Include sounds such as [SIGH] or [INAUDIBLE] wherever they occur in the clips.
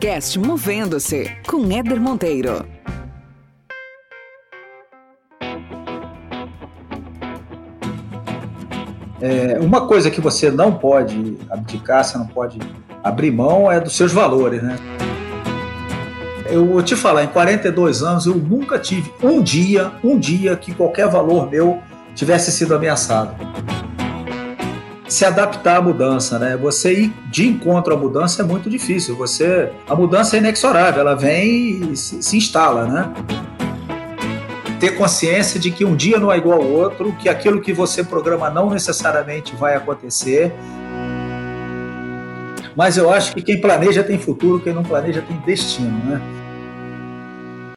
Podcast Movendo-se com Éder Monteiro. É, uma coisa que você não pode abdicar, você não pode abrir mão é dos seus valores, né? Eu vou te falar, em 42 anos eu nunca tive um dia, um dia que qualquer valor meu tivesse sido ameaçado. Se adaptar à mudança, né? Você ir de encontro à mudança é muito difícil. Você, a mudança é inexorável, ela vem e se, se instala, né? ter consciência de que um dia não é igual ao outro, que aquilo que você programa não necessariamente vai acontecer. Mas eu acho que quem planeja tem futuro, quem não planeja tem destino, né?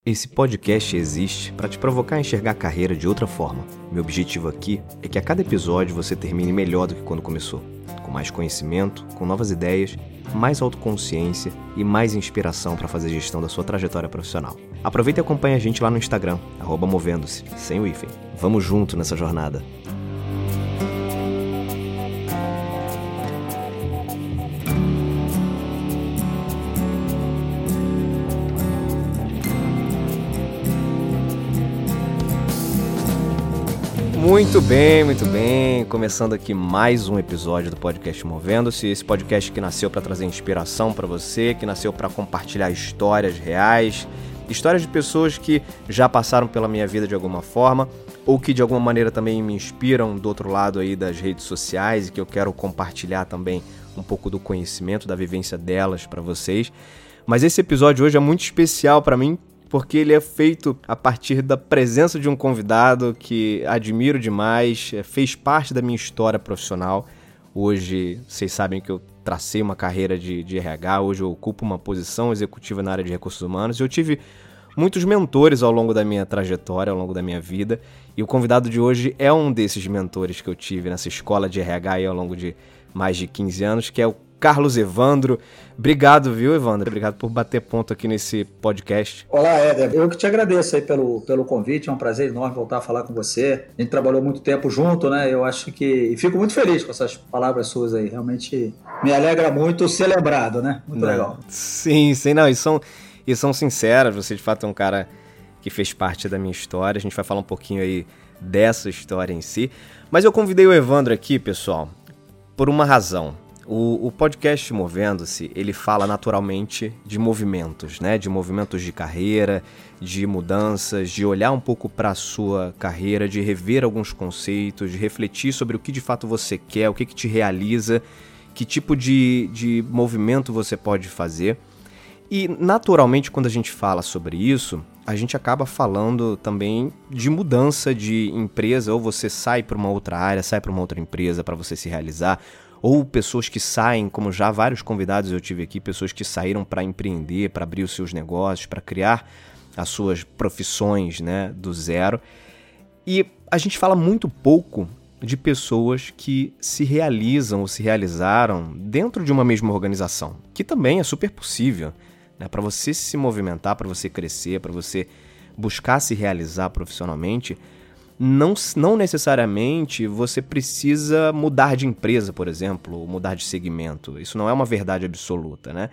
Esse podcast existe para te provocar a enxergar a carreira de outra forma. Meu objetivo aqui é que a cada episódio você termine melhor do que quando começou, com mais conhecimento, com novas ideias mais autoconsciência e mais inspiração para fazer gestão da sua trajetória profissional. Aproveita e acompanhe a gente lá no Instagram, movendo-se, sem o hífen. Vamos junto nessa jornada. Muito bem, muito bem. Começando aqui mais um episódio do podcast Movendo-se. Esse podcast que nasceu para trazer inspiração para você, que nasceu para compartilhar histórias reais, histórias de pessoas que já passaram pela minha vida de alguma forma ou que de alguma maneira também me inspiram do outro lado aí das redes sociais e que eu quero compartilhar também um pouco do conhecimento, da vivência delas para vocês. Mas esse episódio hoje é muito especial para mim porque ele é feito a partir da presença de um convidado que admiro demais, é, fez parte da minha história profissional. Hoje, vocês sabem que eu tracei uma carreira de, de RH, hoje eu ocupo uma posição executiva na área de recursos humanos. Eu tive muitos mentores ao longo da minha trajetória, ao longo da minha vida, e o convidado de hoje é um desses mentores que eu tive nessa escola de RH ao longo de mais de 15 anos, que é o Carlos Evandro. Obrigado, viu, Evandro? Obrigado por bater ponto aqui nesse podcast. Olá, Éder. Eu que te agradeço aí pelo, pelo convite. É um prazer enorme voltar a falar com você. A gente trabalhou muito tempo junto, né? Eu acho que. E fico muito feliz com essas palavras suas aí. Realmente me alegra muito ser lembrado, né? Muito não, legal. Sim, sim, não. E são, e são sinceras. Você, de fato, é um cara que fez parte da minha história. A gente vai falar um pouquinho aí dessa história em si. Mas eu convidei o Evandro aqui, pessoal, por uma razão. O, o podcast Movendo-se, ele fala naturalmente de movimentos, né? De movimentos de carreira, de mudanças, de olhar um pouco para a sua carreira, de rever alguns conceitos, de refletir sobre o que de fato você quer, o que, que te realiza, que tipo de, de movimento você pode fazer. E naturalmente, quando a gente fala sobre isso, a gente acaba falando também de mudança de empresa, ou você sai para uma outra área, sai para uma outra empresa para você se realizar, ou pessoas que saem, como já vários convidados eu tive aqui, pessoas que saíram para empreender, para abrir os seus negócios, para criar as suas profissões, né, do zero. E a gente fala muito pouco de pessoas que se realizam ou se realizaram dentro de uma mesma organização, que também é super possível, né, para você se movimentar, para você crescer, para você buscar se realizar profissionalmente não, não necessariamente você precisa mudar de empresa, por exemplo, ou mudar de segmento. Isso não é uma verdade absoluta, né?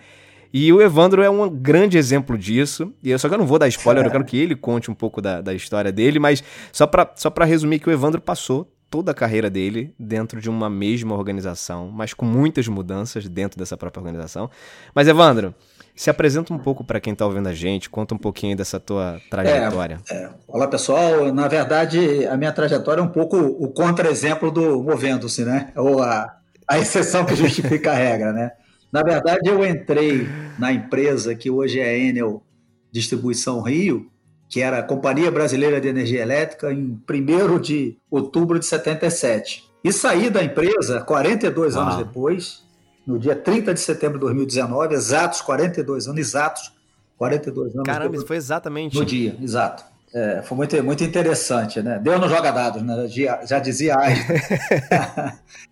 E o Evandro é um grande exemplo disso. E eu só que eu não vou dar spoiler, eu quero que ele conte um pouco da, da história dele, mas só para só resumir que o Evandro passou toda a carreira dele dentro de uma mesma organização, mas com muitas mudanças dentro dessa própria organização. Mas Evandro, se apresenta um pouco para quem está ouvindo a gente, conta um pouquinho dessa tua trajetória. É, é. Olá, pessoal. Na verdade, a minha trajetória é um pouco o contra-exemplo do Movendo-se, né? Ou a, a exceção que justifica a regra, né? Na verdade, eu entrei na empresa que hoje é a Enel Distribuição Rio, que era a Companhia Brasileira de Energia Elétrica, em 1 de outubro de 77. E saí da empresa 42 Uau. anos depois, no dia 30 de setembro de 2019, exatos 42 anos, exatos 42 anos. Caramba, isso foi exatamente. No dia, exato. É, foi muito, muito interessante, né? Deus não joga dados, né? Já dizia Einstein.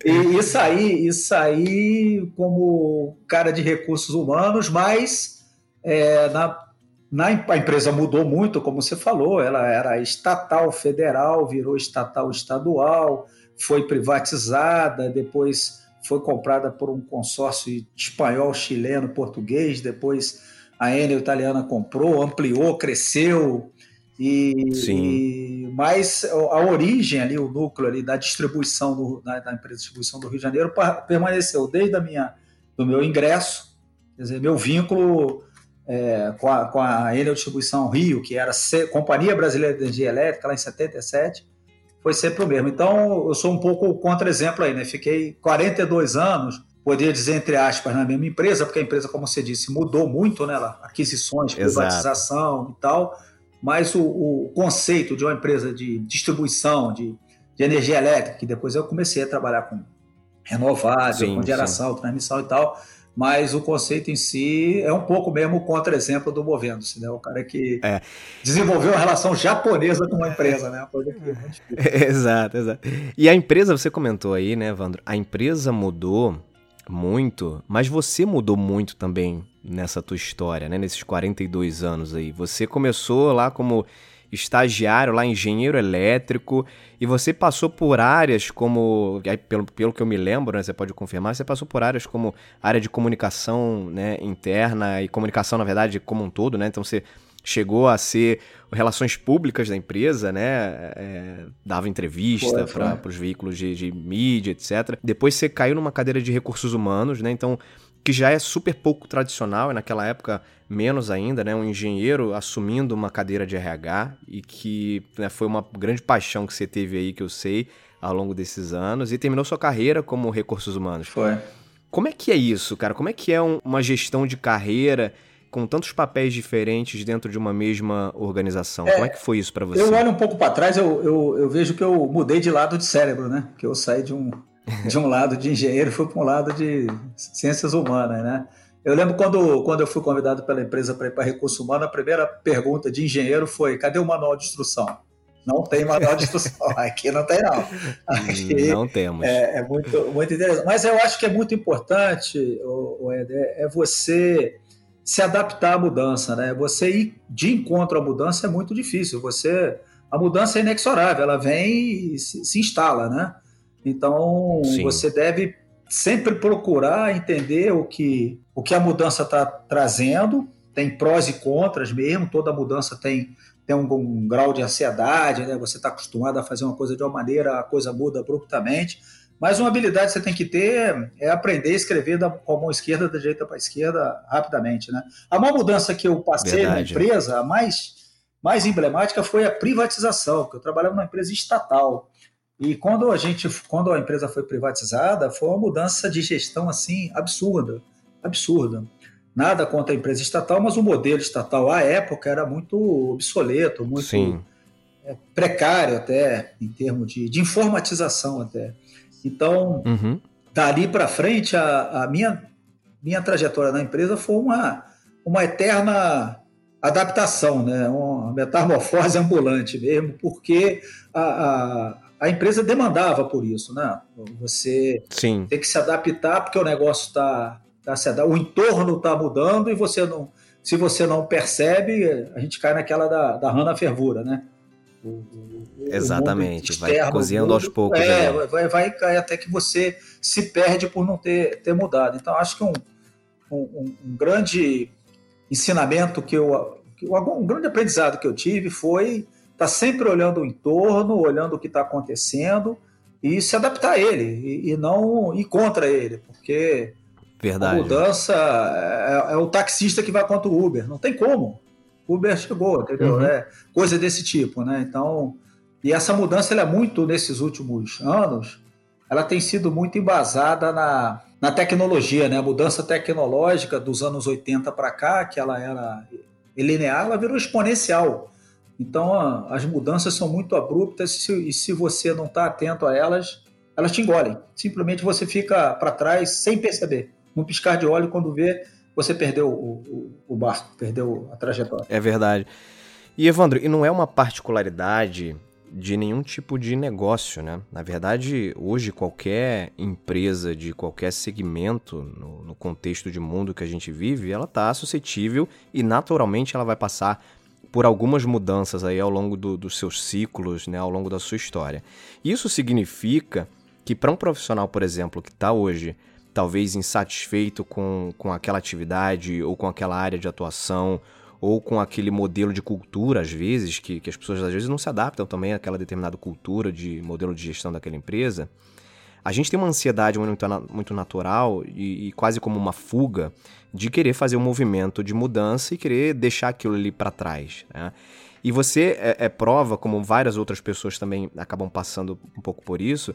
[LAUGHS] e, e saí, e saí como cara de recursos humanos, mas é, na, na, a empresa mudou muito, como você falou, ela era estatal federal, virou estatal estadual, foi privatizada, depois foi comprada por um consórcio espanhol, chileno, português, depois a Enel italiana comprou, ampliou, cresceu, e, Sim. E, mas a origem ali, o núcleo ali da distribuição do, da, da, empresa de distribuição do Rio de Janeiro permaneceu desde a minha, do meu ingresso, quer dizer, meu vínculo é, com, a, com a Enel Distribuição Rio, que era C, Companhia Brasileira de Energia Elétrica, lá em 77, foi sempre o mesmo. Então, eu sou um pouco contra-exemplo aí, né? Fiquei 42 anos, poderia dizer entre aspas, na mesma empresa, porque a empresa, como você disse, mudou muito, né? Aquisições, privatização Exato. e tal mas o, o, conceito de uma empresa de distribuição de, de, energia elétrica, que depois eu comecei a trabalhar com renovável, sim, com geração, sim. transmissão e tal, mas o conceito em si é um pouco mesmo o contra-exemplo do Movendo-se, né? O cara que é. desenvolveu uma relação japonesa com uma empresa, né? É [LAUGHS] exato, exato. E a empresa, você comentou aí, né, Evandro? A empresa mudou muito, mas você mudou muito também nessa tua história, né? Nesses 42 anos aí. Você começou lá como estagiário, lá engenheiro elétrico, e você passou por áreas como, pelo, pelo que eu me lembro, né, você pode confirmar, você passou por áreas como área de comunicação né, interna e comunicação, na verdade, como um todo, né? Então você chegou a ser relações públicas da empresa, né? É, dava entrevista para os veículos de, de mídia, etc. Depois você caiu numa cadeira de recursos humanos, né? Então que já é super pouco tradicional, e naquela época menos ainda, né? Um engenheiro assumindo uma cadeira de RH e que né, foi uma grande paixão que você teve aí, que eu sei, ao longo desses anos, e terminou sua carreira como recursos humanos. Foi. Como é que é isso, cara? Como é que é um, uma gestão de carreira com tantos papéis diferentes dentro de uma mesma organização? É, Como é que foi isso para você? Eu olho um pouco para trás, eu, eu, eu vejo que eu mudei de lado de cérebro, né? Que eu saí de um de um lado de engenheiro fui para um lado de ciências humanas, né? Eu lembro quando, quando eu fui convidado pela empresa para ir para recurso humano, a primeira pergunta de engenheiro foi: cadê o manual de instrução? Não tem manual de instrução. [LAUGHS] Aqui não tem, não. Aqui não temos. É, é, muito, muito interessante. Mas eu acho que é muito importante, o, Eder, é você se adaptar à mudança, né? Você ir de encontro à mudança é muito difícil. Você, a mudança é inexorável, ela vem e se, se instala, né? Então, Sim. você deve sempre procurar entender o que, o que a mudança está trazendo. Tem prós e contras mesmo, toda mudança tem, tem um, um grau de ansiedade, né? você está acostumado a fazer uma coisa de uma maneira, a coisa muda abruptamente. Mas uma habilidade que você tem que ter é aprender a escrever da, com a mão esquerda, da direita para a esquerda, rapidamente. Né? A maior mudança que eu passei Verdade. na empresa, a mais, mais emblemática, foi a privatização, porque eu trabalhava numa empresa estatal. E quando a gente, quando a empresa foi privatizada, foi uma mudança de gestão assim absurda, absurda. Nada contra a empresa estatal, mas o modelo estatal à época era muito obsoleto, muito Sim. É, precário até em termos de, de informatização até. Então, uhum. dali para frente, a, a, minha minha trajetória na empresa foi uma uma eterna adaptação, né? uma metamorfose ambulante mesmo, porque a, a a empresa demandava por isso, né? Você Sim. tem que se adaptar porque o negócio está tá se o entorno está mudando e você não, se você não percebe, a gente cai naquela da, da rana fervura, né? O, o, Exatamente, externo, vai cozinhando aos poucos. É, vai, vai cair até que você se perde por não ter, ter mudado. Então, acho que um, um, um grande ensinamento que eu, um grande aprendizado que eu tive foi está sempre olhando o entorno, olhando o que está acontecendo e se adaptar a ele e, e, não ir contra ele, porque Verdade. a mudança é, é, o taxista que vai contra o Uber, não tem como. Uber chegou, entendeu? Uhum. É, coisa desse tipo, né? Então, e essa mudança ela é muito nesses últimos anos, ela tem sido muito embasada na, na tecnologia, né? A mudança tecnológica dos anos 80 para cá, que ela era linear, ela virou exponencial. Então as mudanças são muito abruptas e se você não está atento a elas, elas te engolem. Simplesmente você fica para trás sem perceber. Num piscar de olho, quando vê, você perdeu o, o, o barco, perdeu a trajetória. É verdade. E Evandro, e não é uma particularidade de nenhum tipo de negócio, né? Na verdade, hoje qualquer empresa de qualquer segmento no, no contexto de mundo que a gente vive, ela está suscetível e naturalmente ela vai passar por algumas mudanças aí ao longo do, dos seus ciclos, né, ao longo da sua história. Isso significa que para um profissional, por exemplo, que está hoje talvez insatisfeito com, com aquela atividade ou com aquela área de atuação ou com aquele modelo de cultura, às vezes, que, que as pessoas às vezes não se adaptam também àquela determinada cultura de modelo de gestão daquela empresa, a gente tem uma ansiedade muito, muito natural e, e, quase como uma fuga de querer fazer um movimento de mudança e querer deixar aquilo ali para trás. Né? E você é, é, prova, como várias outras pessoas também acabam passando um pouco por isso,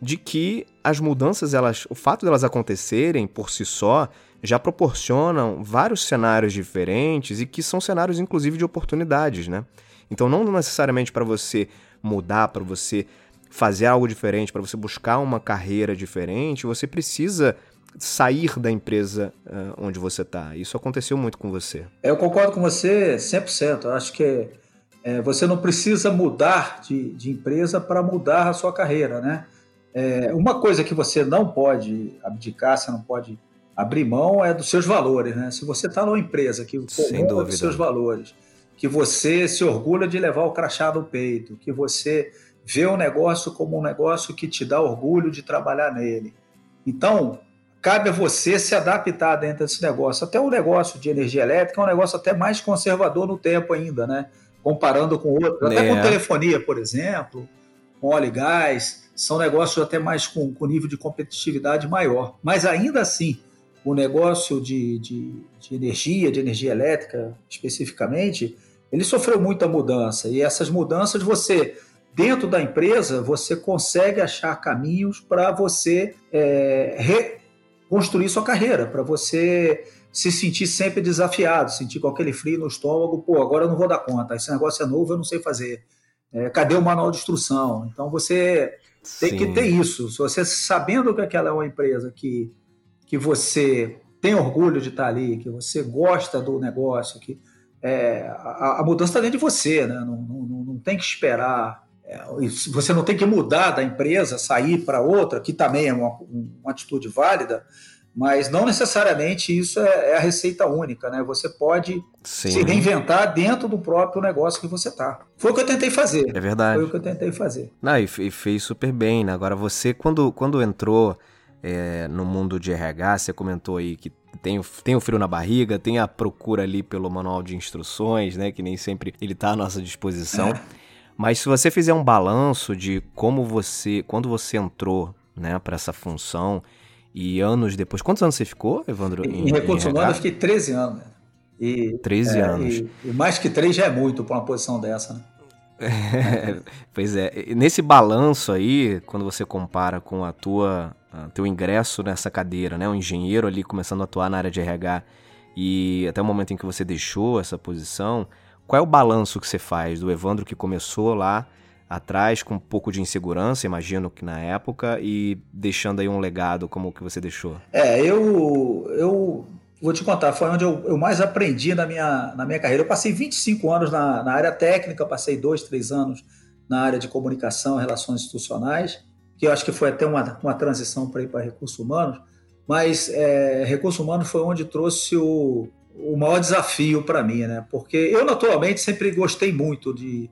de que as mudanças, elas, o fato delas acontecerem por si só, já proporcionam vários cenários diferentes e que são cenários, inclusive, de oportunidades, né? Então, não necessariamente para você mudar, para você fazer algo diferente, para você buscar uma carreira diferente, você precisa sair da empresa uh, onde você está. Isso aconteceu muito com você. Eu concordo com você 100%. Eu acho que é, você não precisa mudar de, de empresa para mudar a sua carreira, né? É, uma coisa que você não pode abdicar, você não pode abrir mão é dos seus valores, né? Se você está numa empresa que comanda dos seus valores, que você se orgulha de levar o crachá no peito, que você vê o negócio como um negócio que te dá orgulho de trabalhar nele. Então, cabe a você se adaptar dentro desse negócio. Até o negócio de energia elétrica é um negócio até mais conservador no tempo ainda, né? Comparando com outros. Até é. com telefonia, por exemplo, com óleo e gás, são negócios até mais com, com nível de competitividade maior. Mas ainda assim, o negócio de, de, de energia, de energia elétrica especificamente, ele sofreu muita mudança. E essas mudanças você dentro da empresa você consegue achar caminhos para você é, reconstruir sua carreira, para você se sentir sempre desafiado, sentir com aquele frio no estômago, pô, agora eu não vou dar conta, esse negócio é novo, eu não sei fazer. É, cadê o manual de instrução? Então você tem Sim. que ter isso. Se você sabendo que aquela é uma empresa que, que você tem orgulho de estar ali, que você gosta do negócio, que é, a, a, mudança está dentro de você, né? não, não, não tem que esperar você não tem que mudar da empresa, sair para outra, que também é uma, uma, atitude válida, mas não necessariamente isso é, é a receita única, né? Você pode Sim. se reinventar dentro do próprio negócio que você está. Foi o que eu tentei fazer. É verdade. Foi o que eu tentei fazer. Não, e, e fez super bem, né? Agora você, quando, quando entrou é, no mundo de RH, você comentou aí que tem o, tem o frio na barriga, tem a procura ali pelo manual de instruções, né? Que nem sempre ele está à nossa disposição. É. Mas se você fizer um balanço de como você, quando você entrou, né, para essa função e anos depois, quantos anos você ficou, Evandro? Em, em recursos humanos eu fiquei 13 anos. E, 13 é, anos. E, e, mais que 3 já é muito para uma posição dessa, né? É, [LAUGHS] pois é, nesse balanço aí, quando você compara com a tua a teu ingresso nessa cadeira, né, um engenheiro ali começando a atuar na área de RH e até o momento em que você deixou essa posição, qual é o balanço que você faz do Evandro que começou lá atrás com um pouco de insegurança, imagino que na época, e deixando aí um legado como o que você deixou? É, eu, eu vou te contar, foi onde eu, eu mais aprendi na minha, na minha carreira. Eu passei 25 anos na, na área técnica, passei dois, três anos na área de comunicação e relações institucionais, que eu acho que foi até uma, uma transição para ir para recursos humanos, mas é, recursos humanos foi onde trouxe o, o maior desafio para mim, né? Porque eu, naturalmente, sempre gostei muito de,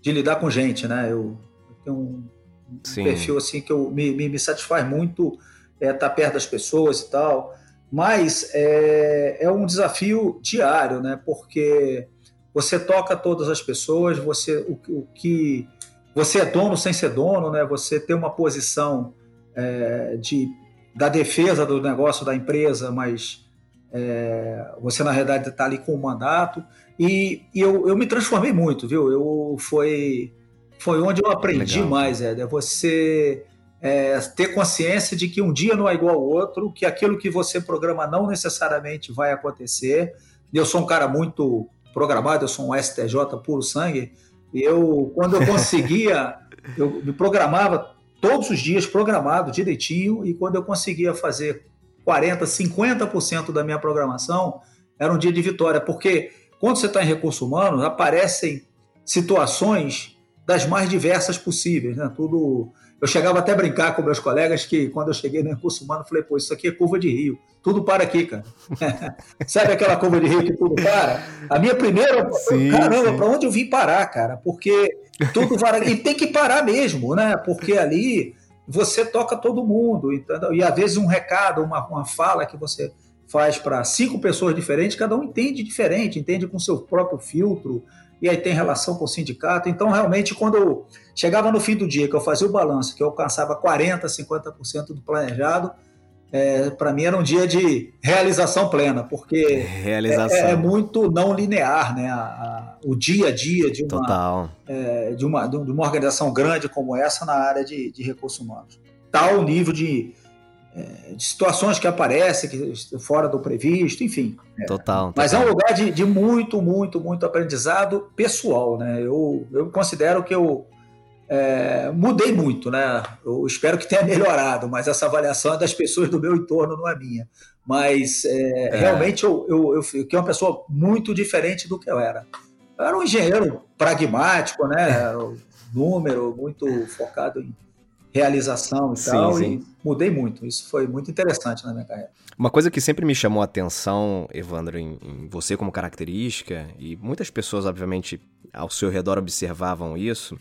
de lidar com gente, né? Eu, eu tenho um, um perfil assim que eu, me, me, me satisfaz muito estar é, tá perto das pessoas e tal, mas é, é um desafio diário, né? Porque você toca todas as pessoas, você o, o que você é dono sem ser dono, né? Você tem uma posição é, de da defesa do negócio da empresa, mas é, você, na realidade, está ali com o mandato. E, e eu, eu, me transformei muito, viu? Eu, foi, foi onde eu aprendi Legal. mais. É, você é, ter consciência de que um dia não é igual ao outro, que aquilo que você programa não necessariamente vai acontecer. Eu sou um cara muito programado, eu sou um STJ puro sangue. Eu, quando eu [LAUGHS] conseguia, eu me programava todos os dias, programado direitinho, e quando eu conseguia fazer 40%, 50% da minha programação era um dia de vitória, porque quando você está em recursos humanos, aparecem situações das mais diversas possíveis, né? Tudo. Eu chegava até a brincar com meus colegas que quando eu cheguei no recurso humano, eu falei, pô, isso aqui é curva de rio, tudo para aqui, cara. [LAUGHS] Sabe aquela curva de rio que tudo para? A minha primeira, sim, caramba, para onde eu vim parar, cara? Porque tudo vai. E tem que parar mesmo, né? Porque ali você toca todo mundo, entendeu? E às vezes um recado, uma, uma fala que você faz para cinco pessoas diferentes, cada um entende diferente, entende com seu próprio filtro, e aí tem relação com o sindicato. Então, realmente, quando eu chegava no fim do dia, que eu fazia o balanço, que eu alcançava 40%, 50% do planejado, é, para mim era um dia de realização plena, porque realização. É, é, muito não linear, né? A, a, o dia a dia de uma, é, de, uma, de uma organização grande como essa na área de, de recursos humanos. Tal nível de, é, de situações que aparecem que, fora do previsto, enfim. É. Total. Mas total. é um lugar de, de, muito, muito, muito aprendizado pessoal, né? Eu, eu considero que eu é, mudei muito, né? Eu espero que tenha [LAUGHS] melhorado, mas essa avaliação é das pessoas do meu entorno, não é minha. Mas é, é. realmente eu, eu, eu fiquei uma pessoa muito diferente do que eu era. Eu era um engenheiro pragmático, né? Número, muito focado em realização e sim, tal. Sim. E mudei muito. Isso foi muito interessante na minha carreira. Uma coisa que sempre me chamou a atenção, Evandro, em, em, você como característica, e muitas pessoas, obviamente, ao seu redor observavam isso,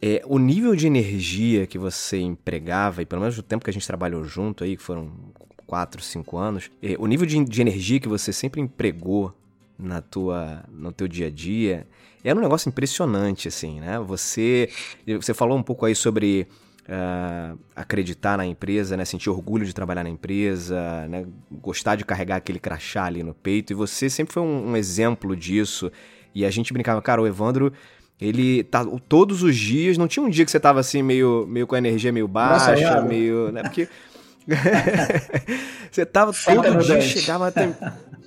é, o nível de energia que você empregava, e pelo menos o tempo que a gente trabalhou junto aí, que foram 4, 5 anos, é, o nível de, de, energia que você sempre empregou na tua, no teu dia a dia era um negócio impressionante, assim, né? Você, você falou um pouco aí sobre uh, acreditar na empresa, né? Sentir orgulho de trabalhar na empresa, né? Gostar de carregar aquele crachá ali no peito, e você sempre foi um, um exemplo disso. E a gente brincava, cara, o Evandro ele tá todos os dias, não tinha um dia que você tava assim meio, meio com a energia meio baixa, Nossa, meio, né? Porque [LAUGHS] você tava todo dia, dente. chegava até,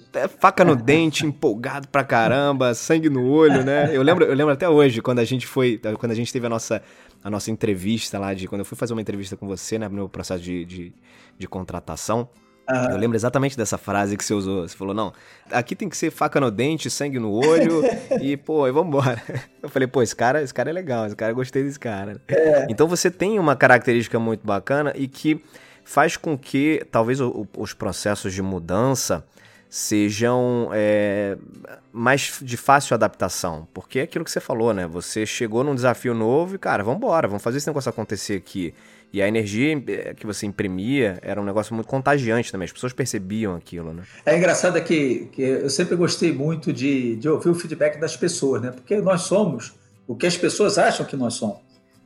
até faca no dente, empolgado pra caramba, sangue no olho, né? Eu lembro, eu lembro até hoje quando a gente foi, quando a gente teve a nossa a nossa entrevista lá de quando eu fui fazer uma entrevista com você, né, no meu processo de, de, de contratação. Uhum. Eu lembro exatamente dessa frase que você usou. Você falou, não, aqui tem que ser faca no dente, sangue no olho [LAUGHS] e, pô, e vambora. [LAUGHS] Eu falei, pô, esse cara, esse cara é legal, esse cara, gostei desse cara. É. Então você tem uma característica muito bacana e que faz com que talvez o, os processos de mudança sejam é, mais de fácil adaptação. Porque é aquilo que você falou, né? Você chegou num desafio novo e, cara, vamos embora, vamos fazer esse negócio acontecer aqui. E a energia eh, que você imprimia era um negócio muito contagiante também, as pessoas percebiam aquilo, né? É engraçado que, que eu sempre gostei muito de, de ouvir o feedback das pessoas, né? Porque nós somos o que as pessoas acham que nós somos.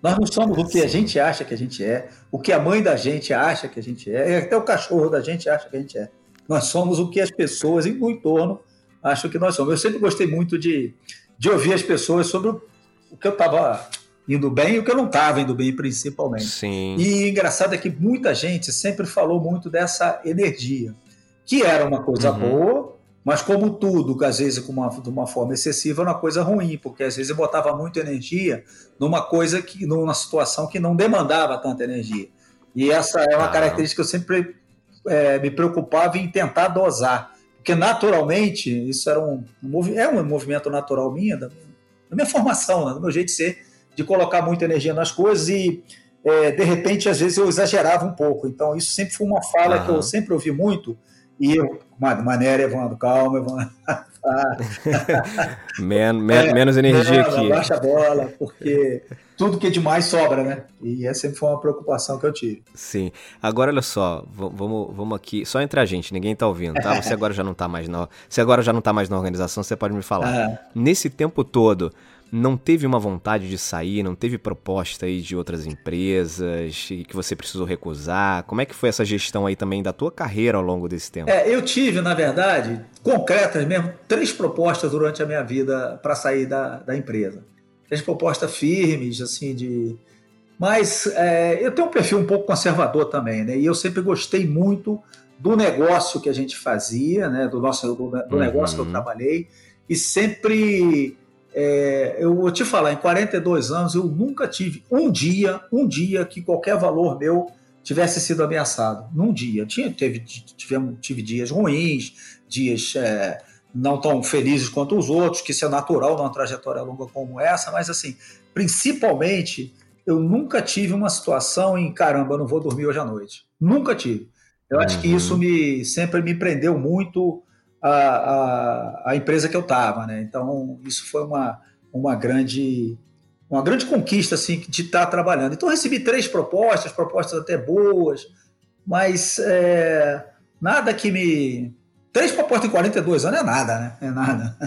Nós não somos o que a gente acha que a gente é, o que a mãe da gente acha que a gente é, e até o cachorro da gente acha que a gente é. Nós somos o que as pessoas no entorno acham que nós somos. Eu sempre gostei muito de, de ouvir as pessoas sobre o, o que eu estava indo bem e o que eu não estava indo bem, principalmente. Sim. E engraçado é que muita gente sempre falou muito dessa energia, que era uma coisa uhum. boa, mas como tudo, às vezes com uma, de uma forma excessiva, era uma coisa ruim, porque às vezes eu botava muita energia numa coisa que, numa situação que não demandava tanta energia. E essa é uma ah. característica que eu sempre é, me preocupava em tentar dosar. Porque naturalmente, isso era um, um é um movimento natural minha, da, da minha formação, né, do meu jeito de ser, de colocar muita energia nas coisas e, é, de repente, às vezes eu exagerava um pouco. Então, isso sempre foi uma fala uhum. que eu sempre ouvi muito. E eu, maneira, Evandro, calma, Evandro. [LAUGHS] men, men, é, menos energia aqui. Baixa a bola, porque tudo que é demais sobra, né? E essa sempre foi uma preocupação que eu tive. Sim. Agora, olha só, vamos, vamos aqui, só entre a gente, ninguém tá ouvindo, tá? Você agora já não tá mais na, você agora já não tá mais na organização, você pode me falar. Uhum. [LAUGHS] Nesse tempo todo, não teve uma vontade de sair, não teve proposta aí de outras empresas que você precisou recusar? Como é que foi essa gestão aí também da tua carreira ao longo desse tempo? É, eu tive, na verdade, concretas mesmo, três propostas durante a minha vida para sair da, da empresa. Três propostas firmes, assim, de... Mas é, eu tenho um perfil um pouco conservador também, né? E eu sempre gostei muito do negócio que a gente fazia, né? Do nosso do, do uhum. negócio que eu trabalhei e sempre é, eu vou te falar, em 42 anos eu nunca tive um dia, um dia que qualquer valor meu tivesse sido ameaçado. Num dia. Tinha, teve, tive, tive dias ruins, dias é, não tão felizes quanto os outros, que isso é natural numa trajetória longa como essa, mas assim, principalmente, eu nunca tive uma situação em caramba, não vou dormir hoje à noite. Nunca tive. Eu uhum. acho que isso uhum. me sempre me prendeu muito a, a, a empresa que eu estava, né? Então isso foi uma, uma grande uma grande conquista assim de estar trabalhando. Então recebi três propostas, propostas até boas, mas é, nada que me Três propostas em 42 anos é nada, né? É nada.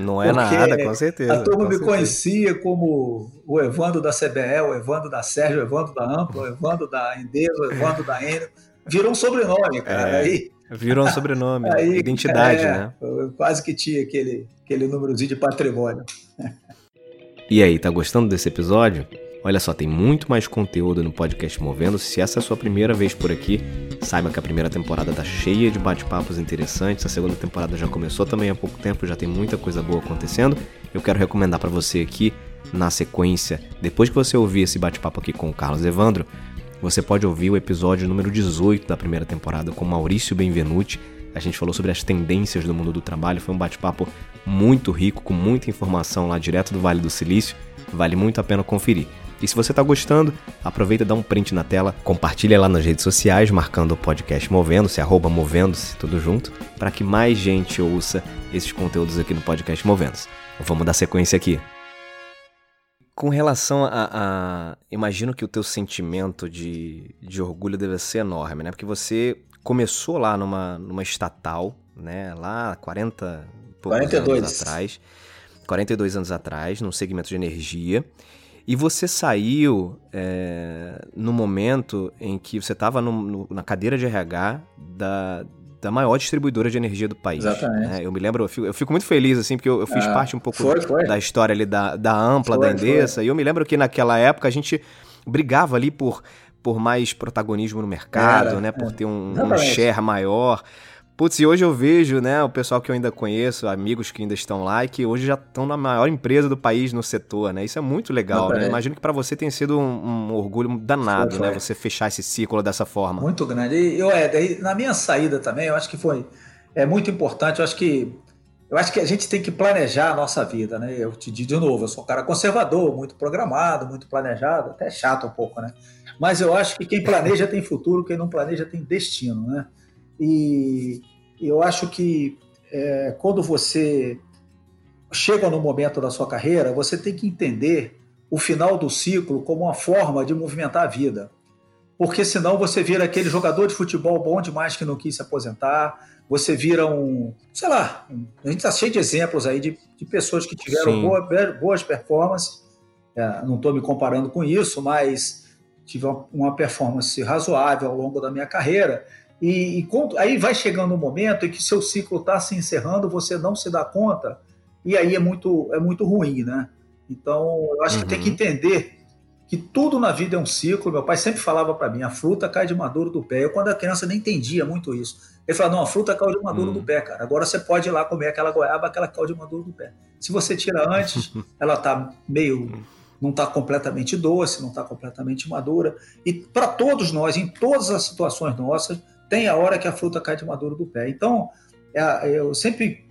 Não é Porque nada, com certeza. A turma me certeza. conhecia como o Evandro da CBE, o Evandro da Sérgio, o Evandro da Ampla, o Evandro da Endesa, o Evandro da Enel. Virou um sobrenome, cara. É, aí, virou um sobrenome, aí, identidade, é, né? Quase que tinha aquele, aquele númerozinho de patrimônio. E aí, tá gostando desse episódio? Olha só, tem muito mais conteúdo no podcast Movendo. Se essa é a sua primeira vez por aqui, saiba que a primeira temporada tá cheia de bate-papos interessantes. A segunda temporada já começou também há pouco tempo, já tem muita coisa boa acontecendo. Eu quero recomendar para você aqui, na sequência, depois que você ouvir esse bate-papo aqui com o Carlos Evandro, você pode ouvir o episódio número 18 da primeira temporada com Maurício Benvenuti. A gente falou sobre as tendências do mundo do trabalho. Foi um bate-papo muito rico, com muita informação lá direto do Vale do Silício. Vale muito a pena conferir. E se você está gostando, aproveita dá um print na tela, compartilha lá nas redes sociais, marcando o podcast Movendo-se, arroba Movendo-se, tudo junto, para que mais gente ouça esses conteúdos aqui no podcast Movendo-se. Vamos dar sequência aqui. Com relação a, a, Imagino que o teu sentimento de, de orgulho deve ser enorme, né? Porque você começou lá numa, numa estatal, né? Lá 40 42 anos atrás. 42 anos atrás, num segmento de energia. E você saiu é, no momento em que você estava na cadeira de RH da, da maior distribuidora de energia do país. Exatamente. Né? Eu me lembro, eu fico, eu fico, muito feliz, assim, porque eu, eu fiz ah, parte um pouco foi, foi. da história ali da, da Ampla, foi, da Endesa, e eu me lembro que naquela época a gente brigava ali por, por mais protagonismo no mercado, né? Por é. ter um, um share maior. Putz, e hoje eu vejo, né, o pessoal que eu ainda conheço, amigos que ainda estão lá e que hoje já estão na maior empresa do país no setor, né? Isso é muito legal, né? Imagino que para você tem sido um, um orgulho danado, foi, foi. né? Você fechar esse ciclo dessa forma. Muito grande. E eu, é, daí, na minha saída também, eu acho que foi é muito importante. Eu acho que eu acho que a gente tem que planejar a nossa vida, né? Eu te digo de novo, eu sou um cara conservador, muito programado, muito planejado, até chato um pouco, né? Mas eu acho que quem planeja tem futuro, quem não planeja tem destino, né? E eu acho que é, quando você chega no momento da sua carreira, você tem que entender o final do ciclo como uma forma de movimentar a vida. Porque senão você vira aquele jogador de futebol bom demais que não quis se aposentar, você vira um, sei lá, um, a gente está cheio de exemplos aí de, de pessoas que tiveram boa, boas performances, é, não estou me comparando com isso, mas tive uma, uma performance razoável ao longo da minha carreira, e, e aí vai chegando um momento em que seu ciclo está se encerrando, você não se dá conta, e aí é muito, é muito ruim, né? Então, eu acho uhum. que tem que uhum. entender que tudo na vida é um ciclo. Meu pai sempre falava para mim: a fruta cai de maduro do pé. Eu, quando era criança, nem entendia muito isso. Ele falava: não, a fruta caiu de maduro uhum. do pé, cara. Agora você pode ir lá comer aquela goiaba, aquela caiu de maduro do pé. Se você tira antes, [LAUGHS] ela tá meio. não está completamente doce, não está completamente madura. E para todos nós, em todas as situações nossas, tem a hora que a fruta cai de maduro do pé. Então, é, eu sempre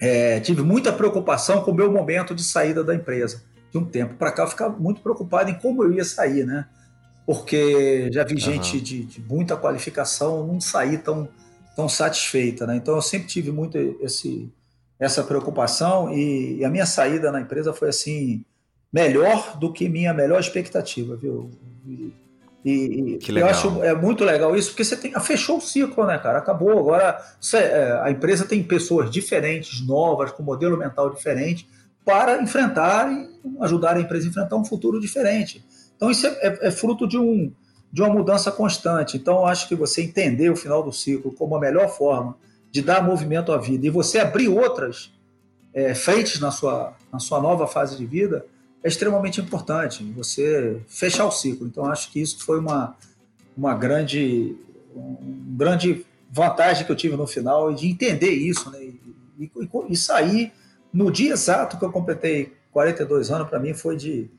é, tive muita preocupação com o meu momento de saída da empresa. De um tempo para cá, eu ficava muito preocupado em como eu ia sair, né? Porque já vi uhum. gente de, de, muita qualificação não sair tão, tão satisfeita, né? Então, eu sempre tive muito esse, essa preocupação e, e a minha saída na empresa foi assim melhor do que minha melhor expectativa, viu? E, e, que legal. eu acho é muito legal isso, porque você tem, fechou o ciclo, né, cara? Acabou. Agora você, é, a empresa tem pessoas diferentes, novas, com modelo mental diferente, para enfrentar e ajudar a empresa a enfrentar um futuro diferente. Então, isso é, é, é fruto de, um, de uma mudança constante. Então, eu acho que você entender o final do ciclo como a melhor forma de dar movimento à vida e você abrir outras é, frentes na sua, na sua nova fase de vida é extremamente importante, você fechar o ciclo. Então, acho que isso foi uma, uma grande, um grande vantagem que eu tive no final de entender isso né? e, e, e sair no dia exato que eu completei 42 anos, para mim foi de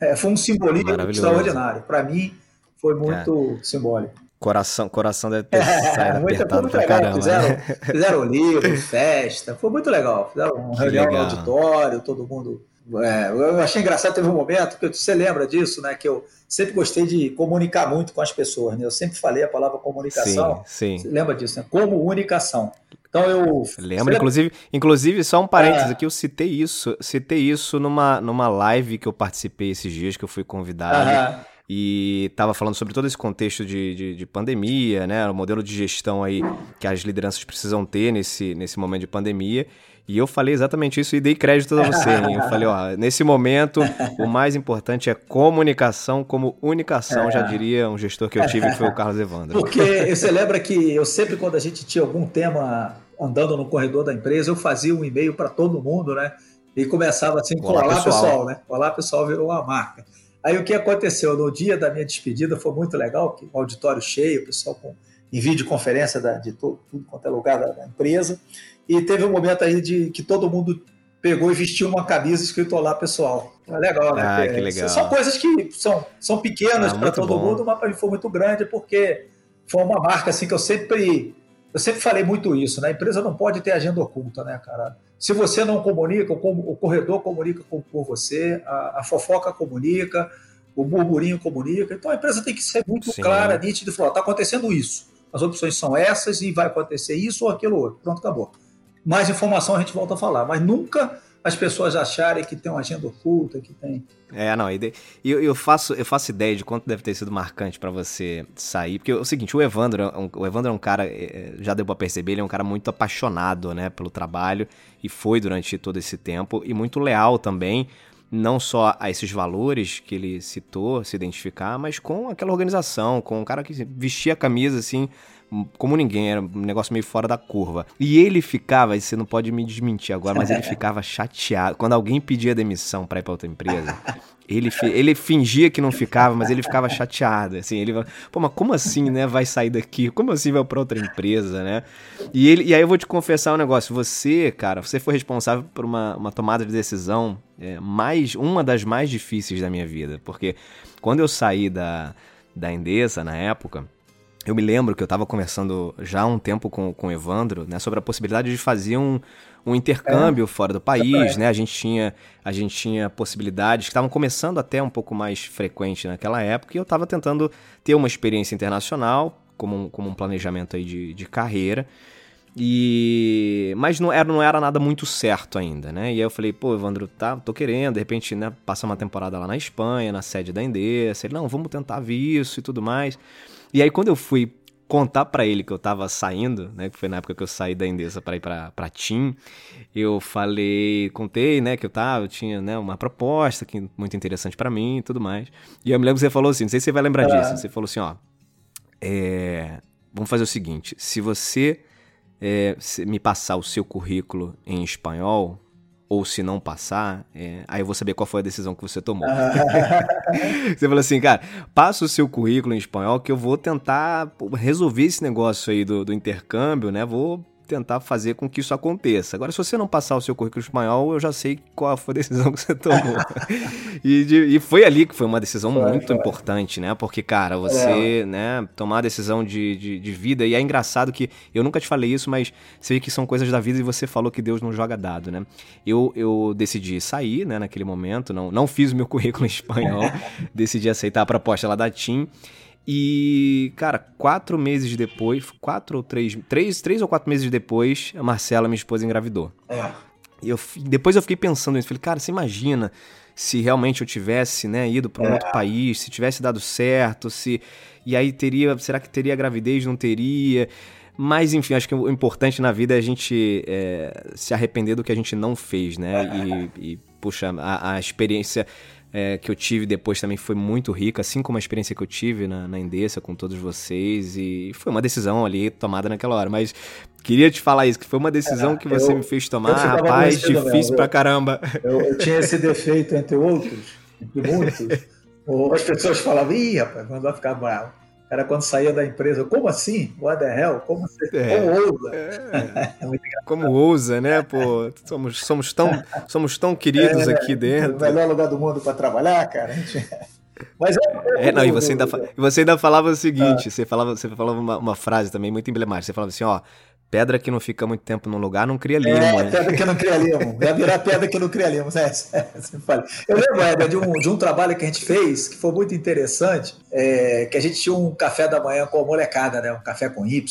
é, foi um simbolismo extraordinário. Para mim foi muito é. simbólico. Coração, coração deve ter [LAUGHS] saído muito, apertado muito legal. Caramba, fizeram, né? [LAUGHS] fizeram livro, festa, foi muito legal. Fizeram um reunião no auditório, todo mundo É, eu achei engraçado, teve um momento que você lembra disso, né? Que eu sempre gostei de comunicar muito com as pessoas, né? Eu sempre falei a palavra comunicação. Sim, sim. Você lembra disso, né? Comunicação. Então eu. Lembro, inclusive, inclusive, só um parênteses é. aqui, eu citei isso, citei isso numa, numa live que eu participei esses dias, que eu fui convidado. E estava falando sobre todo esse contexto de, de, de, pandemia, né? O modelo de gestão aí que as lideranças precisam ter nesse, nesse momento de pandemia. E eu falei exatamente isso e dei crédito a você. Hein? Eu falei, ó, nesse momento, o mais importante é comunicação como unicação, é. já diria um gestor que eu tive, que foi o Carlos Evandro. Porque você lembra que eu sempre, quando a gente tinha algum tema andando no corredor da empresa, eu fazia um e-mail para todo mundo, né? E começava assim, olá, olá pessoal. pessoal, né? Olá pessoal, virou uma marca. Aí o que aconteceu? No dia da minha despedida foi muito legal, que o auditório cheio, o pessoal com, em videoconferência da, de todo, tudo quanto é lugar da, da empresa. E teve um momento aí de que todo mundo pegou e vestiu uma camisa escrito Olá Pessoal. É legal, né? Ah, que legal. São coisas que são, são pequenas ah, para todo bom. mundo, mas para mim foi muito grande, porque foi uma marca assim que eu sempre. Eu sempre falei muito isso, né? A empresa não pode ter agenda oculta, né, cara? Se você não comunica, o corredor comunica com, você, a, a fofoca comunica, o burburinho comunica. Então a empresa tem que ser muito Sim. clara, nítida e falar: está acontecendo isso. As opções são essas e vai acontecer isso ou aquilo outro. Pronto, acabou mais informação a gente volta a falar, mas nunca as pessoas acharem que tem uma agenda oculta, que tem. É, não, e eu, eu, faço, eu faço ideia de quanto deve ter sido marcante para você sair, porque é o seguinte, o Evandro, é o Evandro é um cara, é, já deu para perceber, ele é um cara muito apaixonado, né, pelo trabalho, e foi durante todo esse tempo, e muito leal também, não só a esses valores que ele citou, se identificar, mas com aquela organização, com um cara que vestia a camisa, assim, como ninguém, era um negócio meio fora da curva. E ele ficava, e você não pode me desmentir agora, mas ele [LAUGHS] ficava chateado. Quando alguém pedia demissão para ir para outra empresa, ele, ele fingia que não ficava, mas ele ficava chateado. Assim, ele pô, mas como assim, né? Vai sair daqui? Como assim vai para outra empresa, né? E, ele, e aí eu vou te confessar um negócio. Você, cara, você foi responsável por uma, uma tomada de decisão é, mais uma das mais difíceis da minha vida. Porque quando eu saí da, da Endesa na época eu me lembro que eu estava conversando já há um tempo com, com o Evandro, né, sobre a possibilidade de fazer um, um intercâmbio é. fora do país, é. né? A gente tinha, a gente tinha possibilidades que estavam começando até um pouco mais frequente naquela época, e eu estava tentando ter uma experiência internacional, como um, como um planejamento aí de, de carreira. E mas não era, não era nada muito certo ainda, né? E aí eu falei, pô, Evandro, tá, tô querendo, de repente, né, passar uma temporada lá na Espanha, na sede da Endesa. Ele, não, vamos tentar ver isso e tudo mais. E aí quando eu fui contar para ele que eu tava saindo, né, que foi na época que eu saí da Endesa para ir para para Tim, eu falei, contei, né, que eu tava, eu tinha, né, uma proposta que muito interessante para mim e tudo mais. E eu me lembro que você falou assim, não sei se você vai lembrar é. disso, você falou assim, ó, é, vamos fazer o seguinte, se você é, me passar o seu currículo em espanhol, ou se não passar, é, aí eu vou saber qual foi a decisão que você tomou. [LAUGHS] você falou assim, cara, passa o seu currículo em espanhol que eu vou tentar resolver esse negócio aí do, do intercâmbio, né? Vou tentar fazer com que isso aconteça. Agora, se você não passar o seu currículo espanhol, eu já sei qual foi a decisão que você tomou. [LAUGHS] e, de, e, foi ali que foi uma decisão foi, muito foi. importante, né? Porque, cara, você, é. né, tomar a decisão de, de, de, vida, e é engraçado que eu nunca te falei isso, mas você vê que são coisas da vida e você falou que Deus não joga dado, né? Eu, eu decidi sair, né, naquele momento, não, não fiz o meu currículo em espanhol, [LAUGHS] decidi aceitar a proposta lá da TIM. E, cara, quatro meses depois, quatro ou três, três, três ou quatro meses depois, a Marcela, minha esposa, engravidou. É. E eu, depois eu fiquei pensando nisso, falei, cara, você imagina se realmente eu tivesse, né, ido para um é. outro país, se tivesse dado certo, se e aí teria, será que teria gravidez, não teria? Mas, enfim, acho que o importante na vida é a gente é, se arrepender do que a gente não fez, né? E, e puxa, a, a experiência é, que eu tive depois também foi muito rica, assim como a experiência que eu tive na, na Endesa com todos vocês. E foi uma decisão ali tomada naquela hora. Mas queria te falar isso, que foi uma decisão é, que você eu, me fez tomar, rapaz, difícil mesmo. pra caramba. Eu, eu, tinha esse defeito, entre outros, entre muitos. [LAUGHS] As pessoas falavam, ih, rapaz, vai ficar bravo era quando saía da empresa. Como assim? What the hell? Como, assim? É, como ousa? É, [LAUGHS] é como ousa, né? Pô, somos, somos, tão, somos tão queridos é, aqui dentro. O melhor lugar do mundo para trabalhar, cara. Gente... Mas é, é, não, e você ainda, você ainda falava o seguinte, ah. você falava, você falava uma, uma, frase também muito emblemática, você falava assim, ó, Pedra que não fica muito tempo num lugar não cria limo. É, né? pedra que não cria limo. Vai virar pedra que não cria limo. [LAUGHS] É, é, eu lembro, Éder, de um, de um trabalho que a gente fez que foi muito interessante, é, que a gente tinha um café da manhã com a molecada, né? Um café com Y.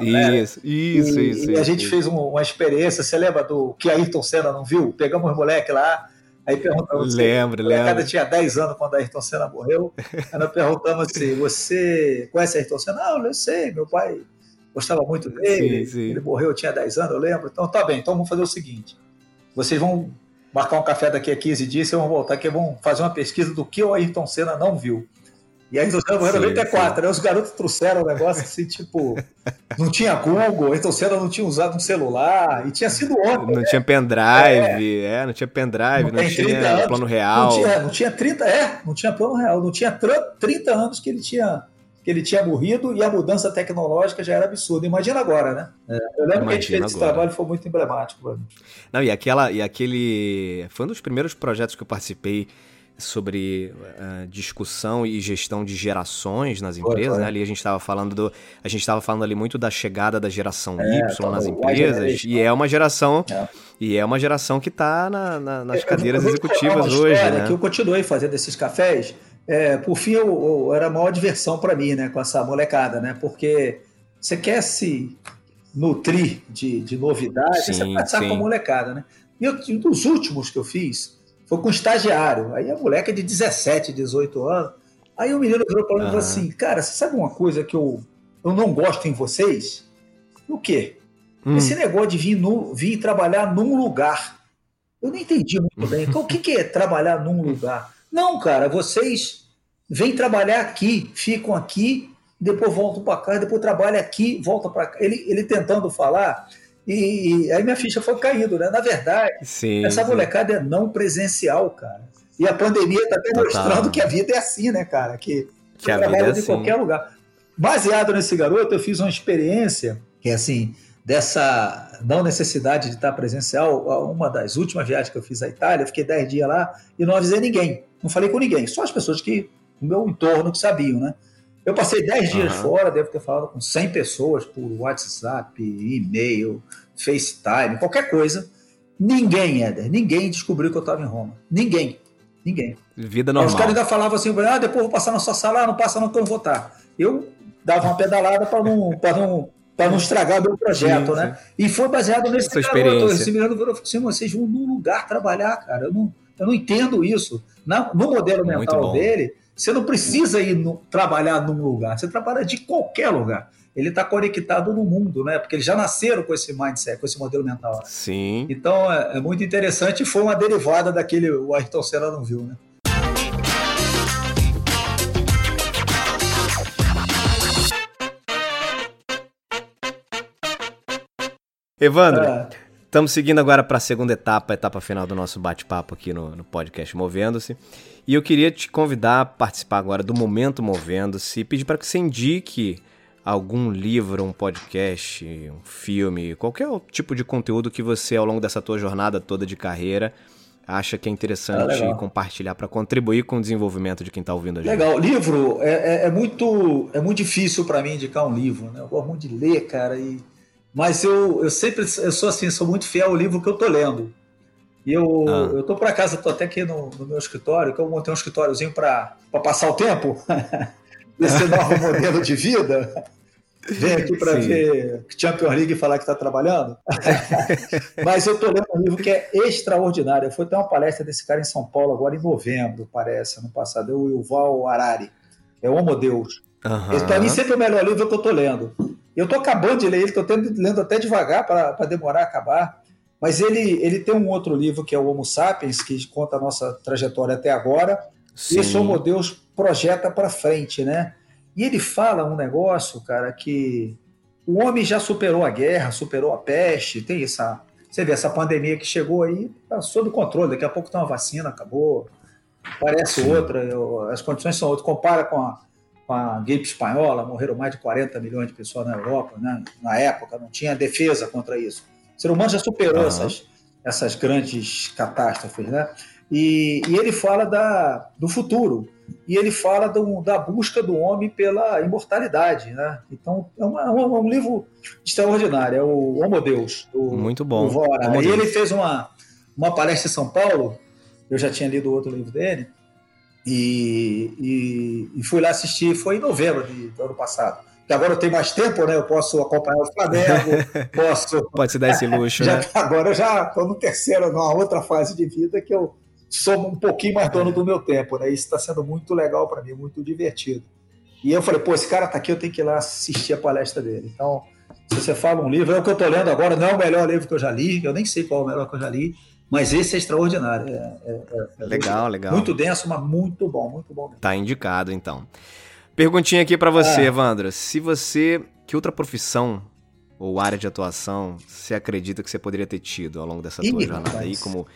Isso, isso, e, isso. E isso, a gente isso. fez uma experiência, você lembra do que Ayrton Senna não viu? Pegamos os moleques lá, Aí perguntamos lembro, assim, lembro. tinha 10 anos quando a Ayrton Senna morreu. Aí nós perguntamos assim: você conhece a Ayrton Senna? Não, eu sei, meu pai gostava muito dele. Sim, sim. Ele morreu, eu tinha 10 anos, eu lembro. Então tá bem, então vamos fazer o seguinte: vocês vão marcar um café daqui a 15 dias, vocês vão voltar aqui, vão fazer uma pesquisa do que o Ayrton Senna não viu. E aí, Ayrton Senna morreu em 94, né? Os garotos trouxeram um negócio assim, tipo, não tinha Google, Ayrton Senna não tinha usado um celular, e tinha sido ontem. Não né? tinha pendrive, é. é. não tinha pendrive, não, não tinha anos, plano real. Não tinha, não tinha 30, é, não tinha plano real, não tinha 30 anos que ele tinha que ele tinha morrido e a mudança tecnológica já era absurda. Imagina agora, né? É, eu lembro Imagina que a gente fez agora. esse trabalho foi muito emblemático. Não, e, aquela, e aquele. Foi um dos primeiros projetos que eu participei sobre uh, discussão e gestão de gerações nas empresas, né? Ali a gente estava falando do, a gente estava falando ali muito da chegada da geração é, Y nas empresas e é uma geração é. e é uma geração que está na, na, nas cadeiras executivas hoje, né? Que eu continuei fazendo esses cafés é, por fim, eu, eu, era a maior diversão para mim, né, com essa molecada, né, porque você quer se nutrir de, de novidades, sim, você passar com a molecada, né. E eu, um dos últimos que eu fiz foi com um estagiário. Aí a moleca é de 17, 18 anos. Aí o menino virou para mim e falou assim: Cara, você sabe uma coisa que eu, eu não gosto em vocês? O quê? Hum. Esse negócio de vir, no, vir trabalhar num lugar. Eu não entendi muito bem. [LAUGHS] Então, o que, que é trabalhar num lugar? Não, cara, vocês vêm trabalhar aqui, ficam aqui, depois voltam para cá, depois trabalham aqui, voltam para cá. Ele, ele tentando falar, e, e, aí minha ficha foi caindo, né? Na verdade, sim, essa sim. molecada é não presencial, cara. E a pandemia está até Total. mostrando que a vida é assim, né, cara? Que, que trabalha é de assim. qualquer lugar. Baseado nesse garoto, eu fiz uma experiência que é assim, dessa não necessidade de estar presencial. Uma das últimas viagens que eu fiz à Itália, eu fiquei 10 dias lá e não avisei ninguém. Não falei com ninguém, só as pessoas que no meu entorno que sabiam, né? Eu passei 10 dias uhum. fora, devo ter falado com 100 pessoas por WhatsApp, e-mail, FaceTime, qualquer coisa. Ninguém, Éder, ninguém descobriu que eu estava em Roma. Ninguém. Ninguém. Vida normal. Os caras ainda falavam assim, ah, depois vou passar na sua sala, ah, não passa não que eu vou estar. Eu dava uma pedalada para não, não, não estragar o meu projeto, sim, né? Sim. E foi baseado nesse Essa experiência. Esse menino falou assim, vocês vão num lugar trabalhar, cara. Eu não, eu não entendo isso. Na, no modelo mental dele, você não precisa ir no, trabalhar num lugar, você trabalha de qualquer lugar. Ele está conectado no mundo, né? Porque eles já nasceram com esse mindset, com esse modelo mental. Sim. Então é, é muito interessante e foi uma derivada daquele o Ayrton Senna não viu, né? Evandro. Estamos seguindo agora para a segunda etapa, a etapa final do nosso bate-papo aqui no, no podcast Movendo-se. E eu queria te convidar a participar agora do Momento Movendo-se e pedir para que você indique algum livro, um podcast, um filme, qualquer tipo de conteúdo que você, ao longo dessa tua jornada toda de carreira, acha que é interessante ah, compartilhar para contribuir com o desenvolvimento de quem está ouvindo a gente. Legal. Livro é, é, é muito, é muito difícil para mim indicar um livro. Né? Eu gosto muito de ler, cara, e mas eu, eu sempre eu sou assim, sou muito fiel ao livro que eu tô lendo. E eu, ah. eu tô para casa, tô até aqui no, no, meu escritório, que eu montei um escritóriozinho para passar o tempo [LAUGHS] desse novo modelo de vida. Vem aqui para ver Champions League e falar que está trabalhando. [LAUGHS] Mas eu estou lendo um livro que é extraordinário. Foi ter uma palestra desse cara em São Paulo agora em novembro, parece, ano passado. É o Yuval Harari. É o Homo Deus. Uhum. Para mim, sempre é o melhor livro que eu estou lendo. Eu estou acabando de ler ele, estou lendo até devagar para demorar a acabar. Mas ele, ele tem um outro livro que é o Homo Sapiens, que conta a nossa trajetória até agora. Sim. E esse Homo Deus projeta para frente, né? E ele fala um negócio, cara, que o homem já superou a guerra, superou a peste, tem essa. Você vê, essa pandemia que chegou aí, tá sob controle. Daqui a pouco tem uma vacina, acabou. Parece Sim. outra, as condições são outras. Compara com a, com a gripe espanhola, morreram mais de 40 milhões de pessoas na Europa, né? na época, não tinha defesa contra isso. O ser humano já superou uhum. essas, essas grandes catástrofes, né? E, e, ele fala da, do futuro. e ele fala do, da busca do homem pela imortalidade. Né? Então, é, uma, é um livro extraordinário, é o Homo Deus. Do, Muito bom. Do E ele fez uma, uma palestra em São Paulo, eu já tinha lido outro livro dele, e, e, e fui lá assistir, foi em novembro de, do ano passado que agora eu tenho mais tempo, né? Eu posso acompanhar o Flamengo, [LAUGHS] posso. Pode se dar esse luxo, já, né? Agora eu já estou no terceiro, numa outra fase de vida que eu sou um pouquinho mais dono do meu tempo, né? Isso está sendo muito legal para mim, muito divertido. E eu falei, pô, esse cara tá aqui, eu tenho que ir lá assistir a palestra dele. Então, se você fala um livro, é o que eu estou lendo agora, não é o melhor livro que eu já li, eu nem sei qual é o melhor que eu já li, mas esse é extraordinário. É, é, é legal, legal. Muito denso, mas muito bom, muito bom. Mesmo. Tá indicado, então. Perguntinha aqui para você, ah. Evandro. Se você. Que outra profissão ou área de atuação você acredita que você poderia ter tido ao longo dessa tua Ih, jornada aí, como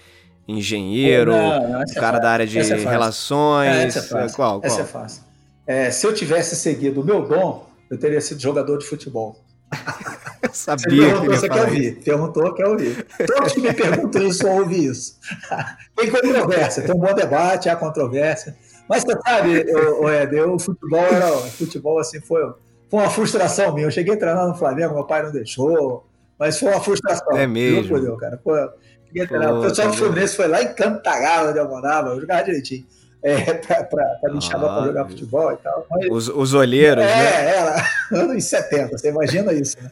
engenheiro, não, não, é cara é da área de é relações? É, essa é fácil. Qual, qual? Essa é fácil. É, se eu tivesse seguido o meu dom, eu teria sido jogador de futebol. [LAUGHS] Sabia perguntou, que você quer ouvir. Perguntou, quer ouvir. Todos que me perguntam isso ouvem isso. [LAUGHS] Tem controvérsia, tem um bom debate, há controvérsia. Mas você sabe, o, o o futebol era. O futebol assim foi, foi uma frustração minha. Eu cheguei a treinar no Flamengo, meu pai não deixou. Mas foi uma frustração. É mesmo. Deus, cara. Foi, o pessoal do Fluminense foi lá em Cantagalo, onde eu morava, eu jogava direitinho. É, [LAUGHS] pra me chamar ah, pra jogar futebol e tal. Mas, os, os olheiros, é, né? É, [LAUGHS] anos 70, você imagina isso, né?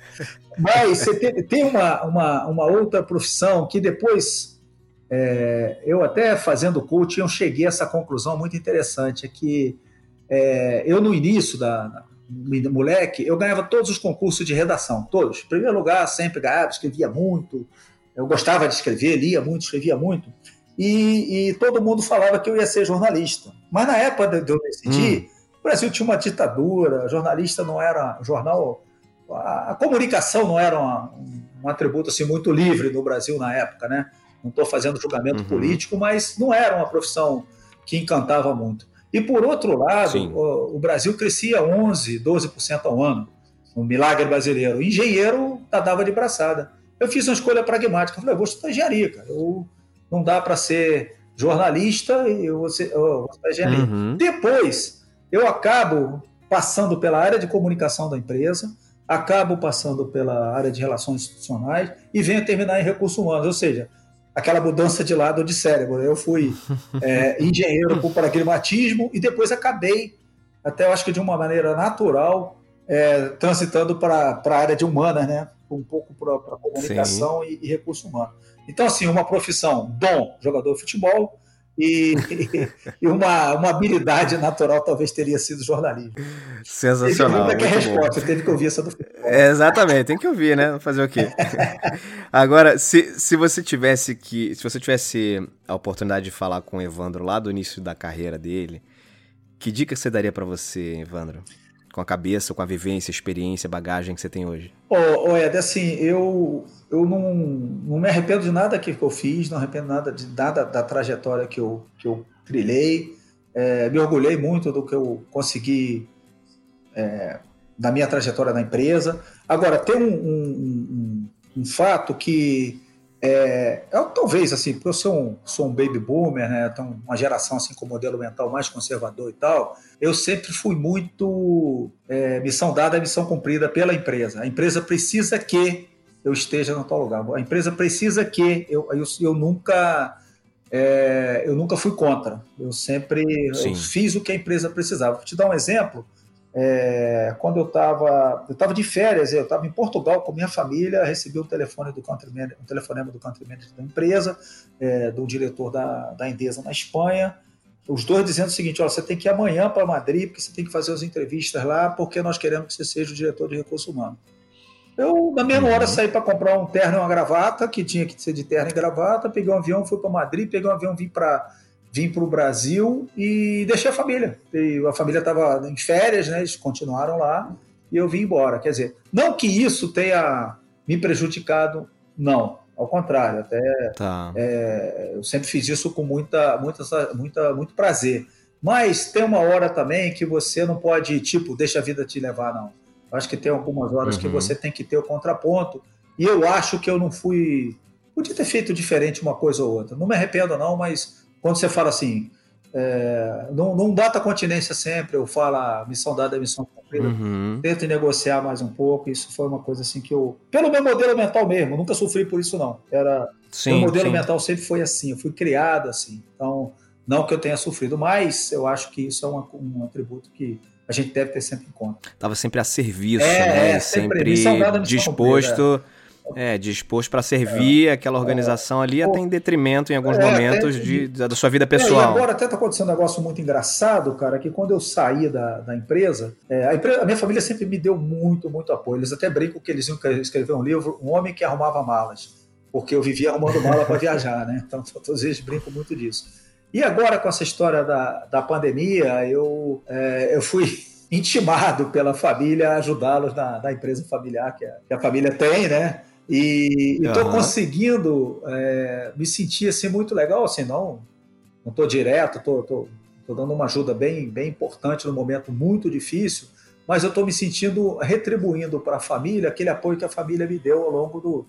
Mas você tem, tem uma, uma, uma outra profissão que depois é, eu até fazendo coaching, eu cheguei a essa conclusão muito interessante, é que é, eu no início da, da, moleque, eu ganhava todos os concursos de redação, todos. Em primeiro lugar, sempre ganhava, escrevia muito, eu gostava de escrever, lia muito, escrevia muito, e, e todo mundo falava que eu ia ser jornalista. Mas na época de eu decidir, hum. o Brasil tinha uma ditadura, jornalista não era, jornal, a, a comunicação não era uma, um atributo assim muito livre no Brasil na época, né? não estou fazendo julgamento uhum. político, mas não era uma profissão que encantava muito. E por outro lado, o, o, Brasil crescia 11, 12% ao ano, um milagre brasileiro. O engenheiro dava de braçada. Eu fiz uma escolha pragmática, falei, eu vou estudar engenharia, cara. Eu, não dá para ser jornalista e eu vou, ser, eu vou. Uhum. Depois, eu acabo passando pela área de comunicação da empresa, acabo passando pela área de relações institucionais e venho terminar em recursos humanos, ou seja, aquela mudança de lado de cérebro. Eu fui é, [LAUGHS] engenheiro por pragmatismo e depois acabei, até eu acho que de uma maneira natural, é, transitando para a área de humanas, né? Um pouco para comunicação e, e recurso humano. Então, assim, uma profissão, dom, jogador de futebol, e, [LAUGHS] e uma, uma habilidade natural talvez teria sido jornalismo. Sensacional. Teve que resposta, teve que ouvir essa do é, Exatamente, tem que ouvir, né? Fazer o quê? [LAUGHS] Agora, se, se você tivesse que. Se você tivesse a oportunidade de falar com o Evandro lá do início da carreira dele, que dica você daria para você, Evandro? Com a cabeça, com a vivência, experiência, bagagem que você tem hoje? Ô, oh, Ed, assim, eu eu não, não me arrependo de nada que eu fiz, não arrependo nada de nada da trajetória que eu, que eu trilhei. É, me orgulhei muito do que eu consegui é, da minha trajetória na empresa. Agora, tem um, um, um, um fato que é, é, talvez assim, porque eu sou um, sou um baby boomer, né? Então, uma geração assim com modelo mental mais conservador e tal. Eu sempre fui muito é, missão dada, missão cumprida pela empresa. A empresa precisa que eu esteja no tal lugar. A empresa precisa que eu, eu, eu nunca é, eu nunca fui contra. Eu sempre eu fiz o que a empresa precisava. Vou te dar um exemplo. É, quando eu estava eu estava de férias, eu estava em Portugal com minha família, recebi um telefone do country manager, um telefonema do country manager da empresa, é, do diretor da, da Endesa na Espanha, os dois dizendo o seguinte: você tem que ir amanhã para Madrid, porque você tem que fazer as entrevistas lá, porque nós queremos que você seja o diretor de recursos humanos. Eu, na mesma hora, saí para comprar um terno e uma gravata, que tinha que ser de terno e gravata, peguei um avião, fui para Madrid, peguei um avião, vim para vim para o Brasil e deixei a família. E a família estava em férias, né? Eles continuaram lá e eu vim embora. Quer dizer, não que isso tenha me prejudicado, não. Ao contrário, até tá. é, eu sempre fiz isso com muita, muita, muita, muito prazer. Mas tem uma hora também que você não pode, tipo, deixa a vida te levar, não Acho que tem algumas horas uhum. que você tem que ter o contraponto. E eu acho que eu não fui. Podia ter feito diferente uma coisa ou outra. Não me arrependo, não, mas quando você fala assim, É, não, não data continência sempre, eu falo a missão dada é missão cumprida. Uhum. Tento negociar mais um pouco. Isso foi uma coisa assim que eu. Pelo meu modelo mental mesmo, nunca sofri por isso, não. Era. Sim, meu modelo sim. mental sempre foi assim, eu fui criado assim. Então, não que eu tenha sofrido, mas eu acho que isso é uma, um atributo que a gente deve ter sempre em conta. Tava sempre a serviço, é, né? É, sempre, sempre disposto. Cumprida é, disposto para servir é, aquela organização ali, até em detrimento, em alguns é, momentos, de, da sua vida pessoal. É, e agora até está acontecendo um negócio muito engraçado, cara, que quando eu saí da, da empresa, é, a empresa, a minha família sempre me deu muito, muito apoio. Eles até brincam que eles iam escrever um livro, Um Homem que Arrumava Malas, porque eu vivia arrumando mala para viajar, né? Então, [LAUGHS] todos eles brincam muito disso. E agora, com essa história da, da pandemia, eu, é, eu fui [LAUGHS] intimado pela família a ajudá-los na, na, empresa familiar que a, que a família tem, né? E estou uhum. conseguindo é, me sentir assim muito legal, assim, não não estou direto, estou dando uma ajuda bem, bem importante no momento muito difícil, mas eu estou me sentindo retribuindo para a família aquele apoio que a família me deu ao longo do,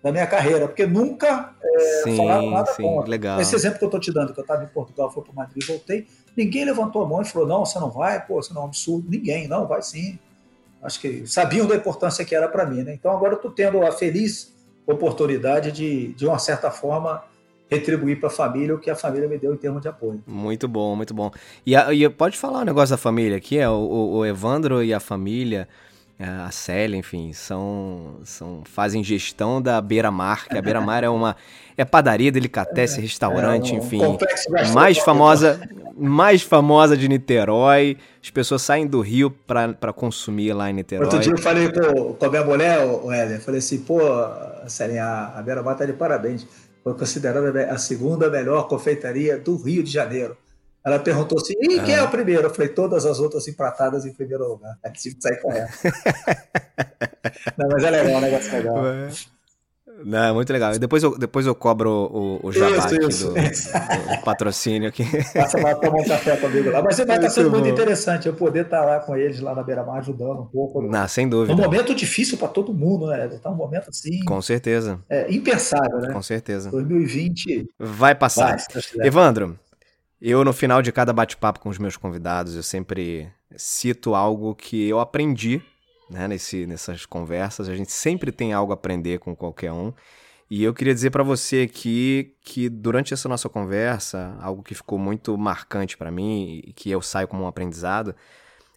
da minha carreira, porque nunca é, sim, falaram nada sim, contra. Legal. Esse exemplo que eu estou te dando, que eu estava em Portugal, fui para Madrid e voltei, ninguém levantou a mão e falou, não, você não vai, pô, você não é um absurdo. Ninguém, não, vai sim acho que sabiam da importância que era para mim. Né? Então agora eu estou tendo a feliz oportunidade de, de uma certa forma, retribuir para a família o que a família me deu em termos de apoio. Muito bom, muito bom. E, a, e pode falar um negócio da família aqui, é o, o Evandro e a família a Célia, enfim, são, são fazem gestão da Beira Mar, que a Beira Mar é uma é padaria, delicatessen, restaurante, é um enfim, mais famosa, mais famosa de Niterói. As pessoas saem do Rio para consumir lá em Niterói. Outro dia eu falei com, com a minha mulher, o Éder, falei assim, pô, Célia, a, a Beira Mar tá de parabéns. Foi considerada a segunda melhor confeitaria do Rio de Janeiro. Ela perguntou assim: e quem é o primeiro? Eu falei: todas as outras empratadas em primeiro lugar. Aí tive que sair correndo. [LAUGHS] Não, mas é legal, é um negócio legal. Não, é muito legal. Depois eu, depois eu cobro o, o jabá isso, do, isso. do, patrocínio aqui. Passa lá tomar um café comigo lá. Mas vai estar sendo muito interessante eu poder estar lá com eles lá na Beira-Mar ajudando um pouco. Não, sem dúvida. Um momento difícil para todo mundo, né? Tá um momento assim. Com certeza. É, impensável, né? Com certeza. 2020. Vai passar. Vai, Evandro, eu, no final de cada bate-papo com os meus convidados, eu sempre cito algo que eu aprendi né, nesse, nessas conversas. A gente sempre tem algo a aprender com qualquer um. E eu queria dizer para você aqui que durante essa nossa conversa, algo que ficou muito marcante para mim e que eu saio como um aprendizado,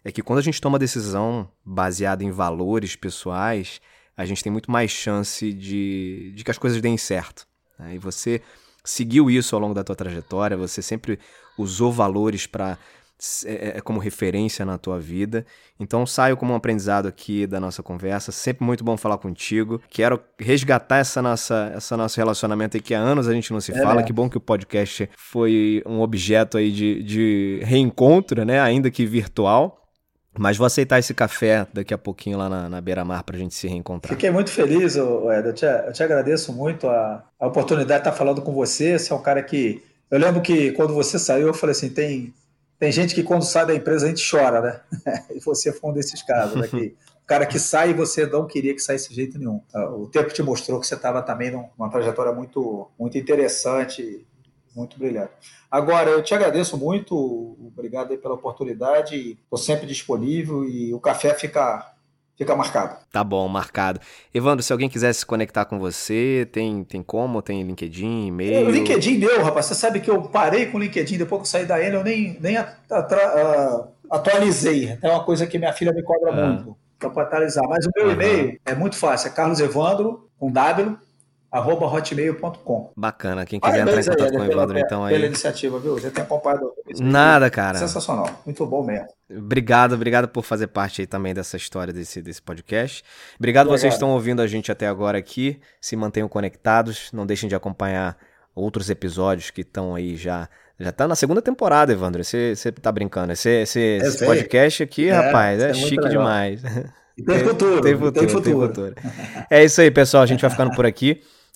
é que quando a gente toma decisão baseada em valores pessoais, a gente tem muito mais chance de, de que as coisas deem certo. Né? E você seguiu isso ao longo da tua trajetória, você sempre usou valores para é, é, como referência na tua vida. Então saio como um aprendizado aqui da nossa conversa. Sempre muito bom falar contigo. Quero resgatar essa nossa, essa nosso relacionamento aí que há anos a gente não se é fala. Que bom que o podcast foi um objeto aí de, de reencontro, né? Ainda que virtual. Mas vou aceitar esse café daqui a pouquinho lá na, na beira-mar para a gente se reencontrar. Fiquei muito feliz, Ed. Eu te, eu te agradeço muito a, a oportunidade de estar falando com você. Você é um cara que. Eu lembro que quando você saiu, eu falei assim: tem, tem gente que quando sai da empresa a gente chora, né? [LAUGHS] e você foi um desses casos, né? Que, o cara que sai e você não queria que saísse de jeito nenhum. O tempo te mostrou que você estava também numa trajetória muito, muito interessante muito brilhante. Agora, eu te agradeço muito, obrigado pela oportunidade, estou sempre disponível e o café fica, fica marcado. Tá bom, marcado. Evandro, se alguém quiser se conectar com você, tem, tem como? Tem LinkedIn, e-mail? O LinkedIn deu, rapaz. Você sabe que eu parei com o LinkedIn depois que eu saí da Enel, eu nem, nem atualizei. É uma coisa que minha filha me cobra ah. muito para atualizar. Mas o meu uhum. e-mail é muito fácil, é carlosevandro, com W, arroba hotmail.com. Bacana, quem quiser entrar em contato com o Evandro, então aí. Pela iniciativa, viu? Você tem acompanhado. Nada, cara. Sensacional, muito bom mesmo. Obrigado, obrigado por fazer parte aí também dessa história desse, desse podcast. Obrigado, obrigado. vocês estão ouvindo a gente até agora aqui. Se mantenham conectados, não deixem de acompanhar outros episódios que estão aí já. Já tá na segunda temporada, Evandro. Você, tá brincando. Esse, esse, esse podcast aqui, é, rapaz, é, é chique legal. demais. Tem futuro, [LAUGHS] tem futuro, tem futuro. Tem futuro. É isso aí, pessoal. A gente vai ficando por aqui.